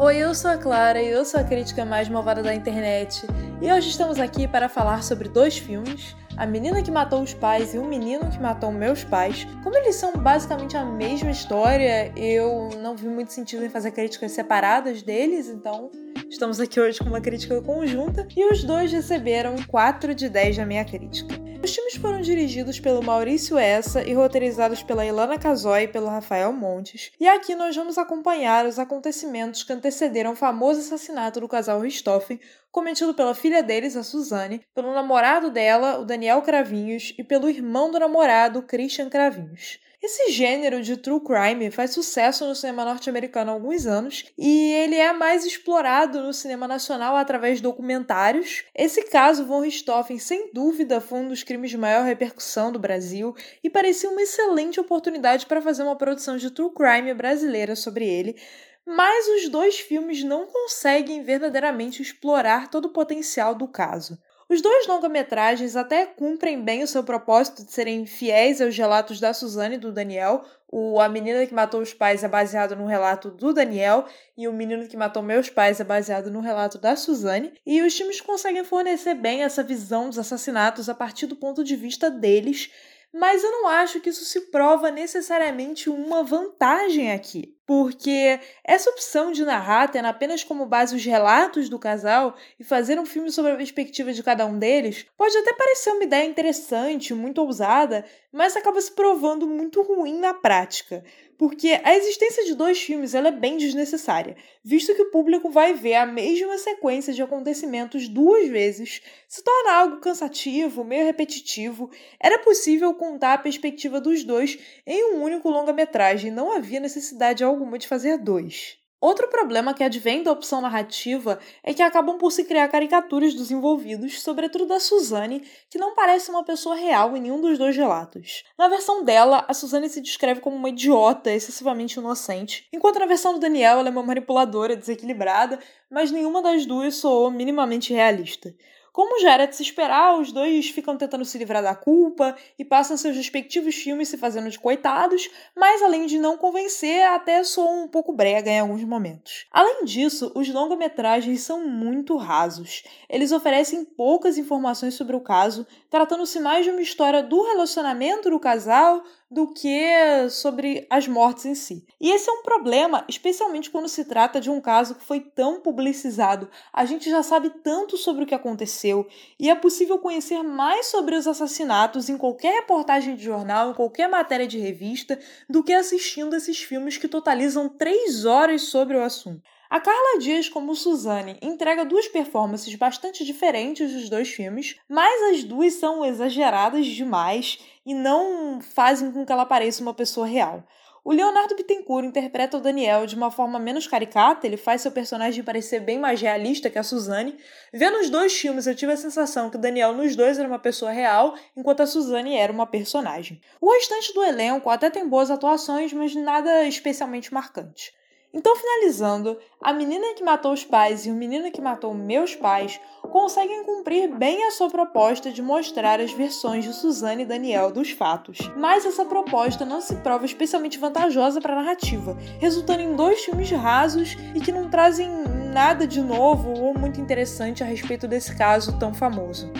Oi, eu sou a Clara e eu sou a crítica mais malvada da internet. E hoje estamos aqui para falar sobre dois filmes, A Menina que Matou os Pais e O Menino que Matou Meus Pais. Como eles são basicamente a mesma história, eu não vi muito sentido em fazer críticas separadas deles, então estamos aqui hoje com uma crítica conjunta e os dois receberam 4 de 10 na minha crítica. Os filmes foram dirigidos pelo Maurício Essa e roteirizados pela Ilana Casoy e pelo Rafael Montes. E aqui nós vamos acompanhar os acontecimentos que antecederam o famoso assassinato do casal Richthofen, cometido pela filha deles, a Suzane, pelo namorado dela, o Daniel Cravinhos, e pelo irmão do namorado, Christian Cravinhos. Esse gênero de true crime faz sucesso no cinema norte-americano há alguns anos e ele é mais explorado no cinema nacional através de documentários. Esse caso, von Richthofen, sem dúvida, foi um dos crimes de maior repercussão do Brasil e parecia uma excelente oportunidade para fazer uma produção de true crime brasileira sobre ele. Mas os dois filmes não conseguem verdadeiramente explorar todo o potencial do caso. Os dois longa-metragens até cumprem bem o seu propósito de serem fiéis aos relatos da Suzane e do Daniel. O A Menina que Matou os Pais é baseado no relato do Daniel e O Menino que Matou Meus Pais é baseado no relato da Suzane. E os filmes conseguem fornecer bem essa visão dos assassinatos a partir do ponto de vista deles, mas eu não acho que isso se prova necessariamente uma vantagem aqui porque essa opção de narrar, tendo apenas como base os relatos do casal e fazer um filme sobre a perspectiva de cada um deles, pode até parecer uma ideia interessante, muito ousada, mas acaba se provando muito ruim na prática. Porque a existência de dois filmes é bem desnecessária, visto que o público vai ver a mesma sequência de acontecimentos duas vezes, se torna algo cansativo, meio repetitivo. Era possível contar a perspectiva dos dois em um único longa-metragem, não havia necessidade alguma de fazer dois. Outro problema que advém da opção narrativa é que acabam por se criar caricaturas dos envolvidos, sobretudo da Suzane, que não parece uma pessoa real em nenhum dos dois relatos. Na versão dela, a Suzane se descreve como uma idiota, excessivamente inocente, enquanto na versão do Daniel ela é uma manipuladora, desequilibrada, mas nenhuma das duas soou minimamente realista. Como já era de se esperar, os dois ficam tentando se livrar da culpa e passam seus respectivos filmes se fazendo de coitados, mas além de não convencer, até soam um pouco brega em alguns momentos. Além disso, os longa-metragens são muito rasos. Eles oferecem poucas informações sobre o caso, tratando-se mais de uma história do relacionamento do casal do que sobre as mortes em si. E esse é um problema, especialmente quando se trata de um caso que foi tão publicizado. A gente já sabe tanto sobre o que aconteceu e é possível conhecer mais sobre os assassinatos em qualquer reportagem de jornal, em qualquer matéria de revista, do que assistindo esses filmes que totalizam três horas sobre o assunto. A Carla Dias, como Suzane, entrega duas performances bastante diferentes dos dois filmes, mas as duas são exageradas demais e não fazem com que ela pareça uma pessoa real. O Leonardo Bittencourt interpreta o Daniel de uma forma menos caricata, ele faz seu personagem parecer bem mais realista que a Suzane. Vendo os dois filmes, eu tive a sensação que o Daniel nos dois era uma pessoa real, enquanto a Suzane era uma personagem. O restante do elenco até tem boas atuações, mas nada especialmente marcante. Então, finalizando, a menina que matou os pais e o menino que matou meus pais conseguem cumprir bem a sua proposta de mostrar as versões de Suzane e Daniel dos fatos. Mas essa proposta não se prova especialmente vantajosa para a narrativa, resultando em dois filmes rasos e que não trazem nada de novo ou muito interessante a respeito desse caso tão famoso.